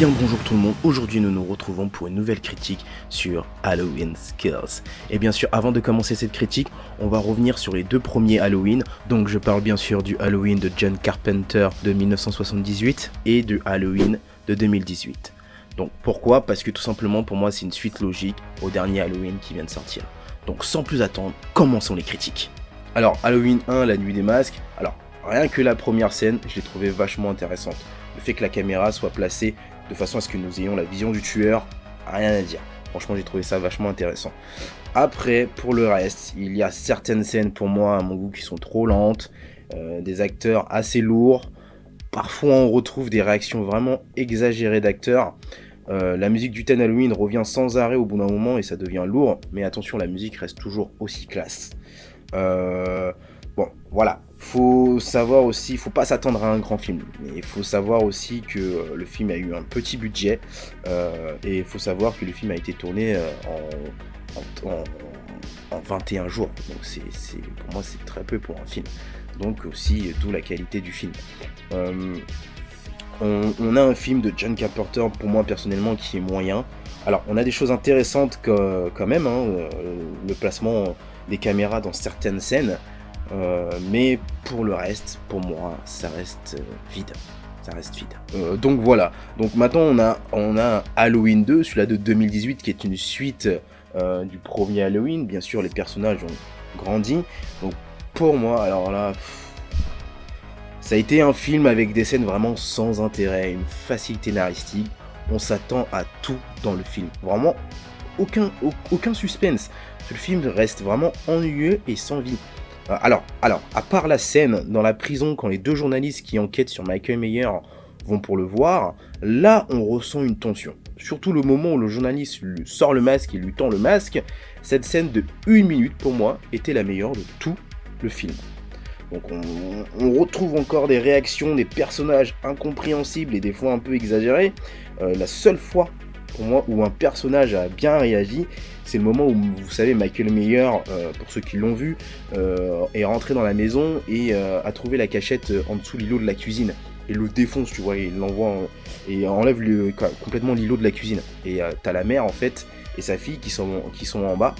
bien bonjour tout le monde, aujourd'hui nous nous retrouvons pour une nouvelle critique sur Halloween Skills. Et bien sûr avant de commencer cette critique, on va revenir sur les deux premiers Halloween, donc je parle bien sûr du Halloween de John Carpenter de 1978 et du Halloween de 2018. Donc pourquoi? Parce que tout simplement pour moi c'est une suite logique au dernier Halloween qui vient de sortir. Donc sans plus attendre, commençons les critiques. Alors Halloween 1, la nuit des masques, alors rien que la première scène, je l'ai trouvé vachement intéressante. Le fait que la caméra soit placée de façon à ce que nous ayons la vision du tueur, rien à dire. Franchement, j'ai trouvé ça vachement intéressant. Après, pour le reste, il y a certaines scènes pour moi, à mon goût, qui sont trop lentes, euh, des acteurs assez lourds. Parfois, on retrouve des réactions vraiment exagérées d'acteurs. Euh, la musique du Ten Halloween revient sans arrêt au bout d'un moment et ça devient lourd, mais attention, la musique reste toujours aussi classe. Euh, bon, voilà, faut savoir aussi, il faut pas s'attendre à un grand film, il faut savoir aussi que euh, le film a eu un petit budget euh, et il faut savoir que le film a été tourné euh, en, 21 jours. Donc c'est, pour moi c'est très peu pour un film. Donc aussi d'où la qualité du film. On, a un film de John Carpenter pour moi personnellement qui est moyen. Alors on a des choses intéressantes quand même, hein, le placement des caméras dans certaines scènes. Euh, mais pour le reste, pour moi, ça reste euh, vide. Ça reste vide. Euh, donc voilà. Donc maintenant, on a, on a Halloween 2, celui-là de 2018, qui est une suite du premier Halloween. Bien sûr, les personnages ont grandi. Donc pour moi, alors là, ça a été un film avec des scènes vraiment sans intérêt, une facilité naristique. On s'attend à tout dans le film. Vraiment, aucun, aucun suspense. Le film reste vraiment ennuyeux et sans vie. Euh, alors, alors, à part la scène dans la prison quand les deux journalistes qui enquêtent sur Michael Mayer vont pour le voir, là on ressent une tension. Surtout le moment où le journaliste lui sort le masque et lui tend le masque, cette scène de une minute pour moi était la meilleure de tout le film. Donc on, retrouve encore des réactions des personnages incompréhensibles et des fois un peu exagérées. Euh, la seule fois pour moi où un personnage a bien réagi, c'est le moment où, vous savez, Michael Meyer, euh, pour ceux qui l'ont vu, euh, est rentré dans la maison et euh, a trouvé la cachette en dessous l'îlot de la cuisine. Et le défonce, tu vois, il l'envoie et enlève complètement l'îlot de la cuisine. Et t'as la mère, en fait, et sa fille qui sont, qui sont en bas.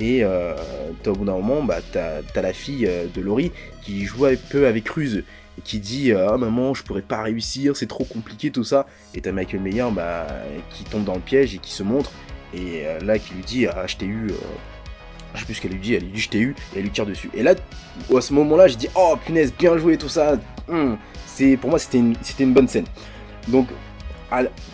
Et au bout d'un moment, bah, t'as la fille de Laurie qui joue un peu avec ruse qui dit Ah maman, je pourrais pas réussir, c'est trop compliqué tout ça. Et t'as Michael Meyer bah, qui tombe dans le piège et qui se montre et euh, là, qui lui dit Ah, je t'ai eu. Euh, je sais plus ce qu'elle lui dit, elle lui dit je t'ai eu, et elle lui tire dessus. Et là, à ce moment-là, j'ai dit Oh punaise, bien joué, tout ça. Hum, c'est Pour moi, c'était une, une bonne scène. Donc,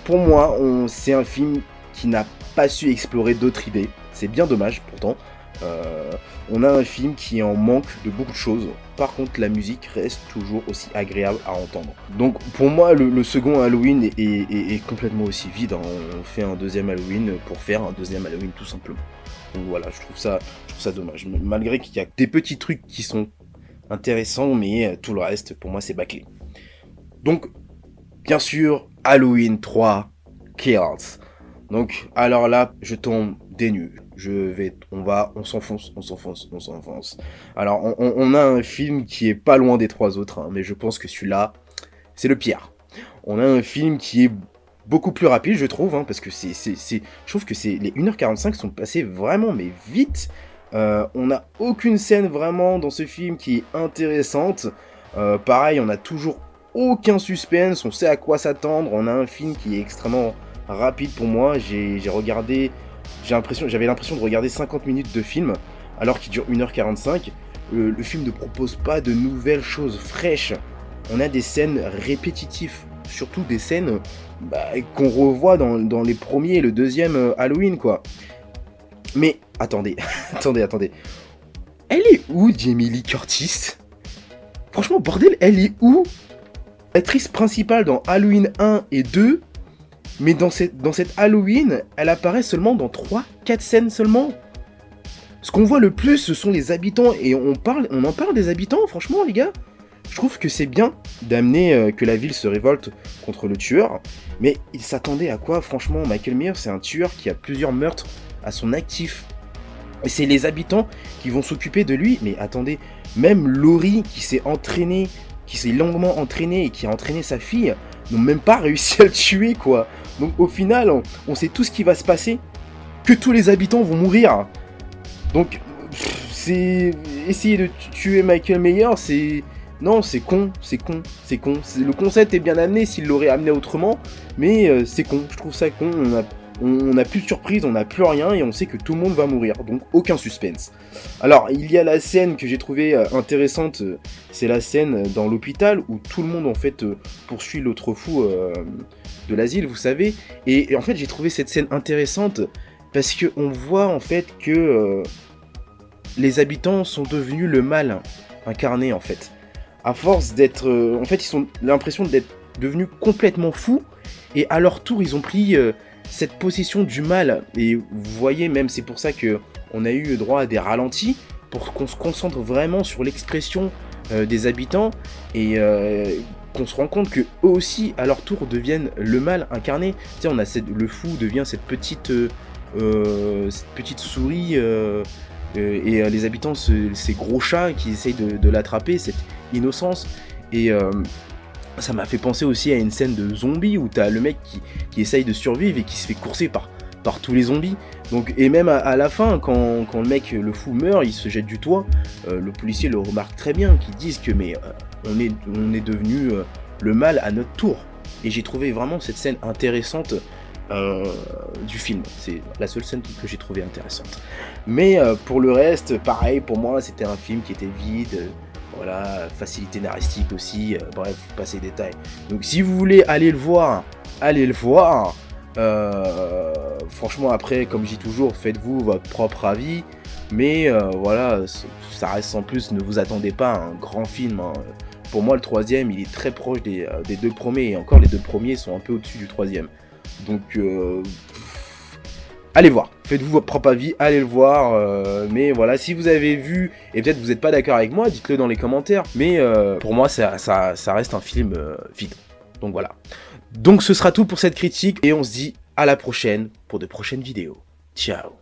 pour moi, c'est un film qui n'a pas su explorer d'autres idées. C'est bien dommage pourtant. Euh, on a un film qui en manque de beaucoup de choses. Par contre, la musique reste toujours aussi agréable à entendre. Donc, pour moi, le, second Halloween est, complètement aussi vide. Hein. On fait un deuxième Halloween pour faire un deuxième Halloween, tout simplement. Donc voilà, je trouve ça, ça dommage. Malgré qu'il y a des petits trucs qui sont intéressants, mais tout le reste, pour moi, c'est bâclé. Donc, bien sûr, Halloween 3 Kills. Donc, alors là, je tombe des je vais, on va, on s'enfonce, on s'enfonce, on s'enfonce. Alors, on, a un film qui est pas loin des trois autres, hein, mais je pense que celui-là, c'est le pire. On a un film qui est beaucoup plus rapide, je trouve, hein, parce que c'est, je trouve que c'est les 1h45 sont passés vraiment, mais vite. Euh, on n'a aucune scène vraiment dans ce film qui est intéressante. Euh, pareil, on a toujours aucun suspense, on sait à quoi s'attendre. On a un film qui est extrêmement rapide pour moi. J'ai regardé j'avais l'impression de regarder 50 minutes de film alors qu'il dure 1h45. Euh, le film ne propose pas de nouvelles choses fraîches. On a des scènes répétitives, surtout des scènes bah, qu'on revoit dans, les premiers et le deuxième euh, Halloween, quoi. Mais attendez, attendez, attendez. Elle est où, Jamie Lee Curtis? Franchement, bordel, elle est où? L'actrice principale dans Halloween 1 et 2 mais dans cette, Halloween, elle apparaît seulement dans 3-4 scènes seulement. Ce qu'on voit le plus, ce sont les habitants. Et on, parle, on en parle des habitants, franchement, les gars. Je trouve que c'est bien d'amener euh, que la ville se révolte contre le tueur. Mais il s'attendait à quoi, franchement Michael Myers, c'est un tueur qui a plusieurs meurtres à son actif. Et c'est les habitants qui vont s'occuper de lui. Mais attendez, même Laurie qui s'est entraînée, qui s'est longuement entraînée et qui a entraîné sa fille n'ont même pas réussi à le tuer, quoi. Donc au final, on, sait tout ce qui va se passer, que tous les habitants vont mourir. Donc, c'est essayer de tuer Michael Mayer, c'est non, c'est con, c'est con, c'est con. Le concept est bien amené s'il l'aurait amené autrement, mais euh, c'est con, je trouve ça con. On, plus de surprise, on n'a plus rien et on sait que tout le monde va mourir, donc aucun suspense. Alors, il y a la scène que j'ai trouvée euh, intéressante, euh, c'est la scène dans l'hôpital où tout le monde en fait poursuit l'autre fou de l'asile, vous savez. Et, en fait, j'ai trouvé cette scène intéressante parce que on voit en fait que les habitants sont devenus le mal incarné en fait à force d'être... Euh, en fait, ils ont l'impression d'être devenus complètement fous, et à leur tour, ils ont pris euh, cette possession du mal. Et vous voyez, même, c'est pour ça que on a eu droit à des ralentis, pour qu'on se concentre vraiment sur l'expression euh, des habitants, et qu'on se rend compte que eux aussi, à leur tour, deviennent le mal incarné. Tu sais, on a le fou devient cette petite... cette petite souris et les habitants, ces gros chats qui essayent de, de l'attraper, cette innocence. Et euh, ça m'a fait penser aussi à une scène de zombies où t'as le mec qui, qui, essaye de survivre et qui se fait courser par, par tous les zombies. Donc, et même à, la fin, quand, quand, le mec, le fou meurt, il se jette du toit, euh, le policier le remarque très bien, qui disent que mais euh, on, est, on est devenu le mal à notre tour. Et j'ai trouvé vraiment cette scène intéressante du film. C'est la seule scène que j'ai trouvé intéressante. Mais pour le reste, pareil, pour moi, c'était un film qui était vide. Voilà, facilité naristique aussi, euh, bref, passer les détails. Donc si vous voulez aller le voir, allez le voir. Euh, franchement, après, comme je dis toujours, faites-vous votre propre avis. Mais euh, voilà, ça reste sans plus, ne vous attendez pas à un grand film. Hein. Pour moi, le troisième, il est très proche des, deux premiers. Et encore, les deux premiers sont un peu au-dessus du troisième. Donc, allez voir. Faites-vous votre propre avis, allez le voir. Euh, mais voilà, si vous avez vu, et peut-être vous n'êtes pas d'accord avec moi, dites-le dans les commentaires. Mais euh, pour moi, ça, reste un film euh, vide. Donc voilà. Donc ce sera tout pour cette critique, et on se dit à la prochaine pour de prochaines vidéos. Ciao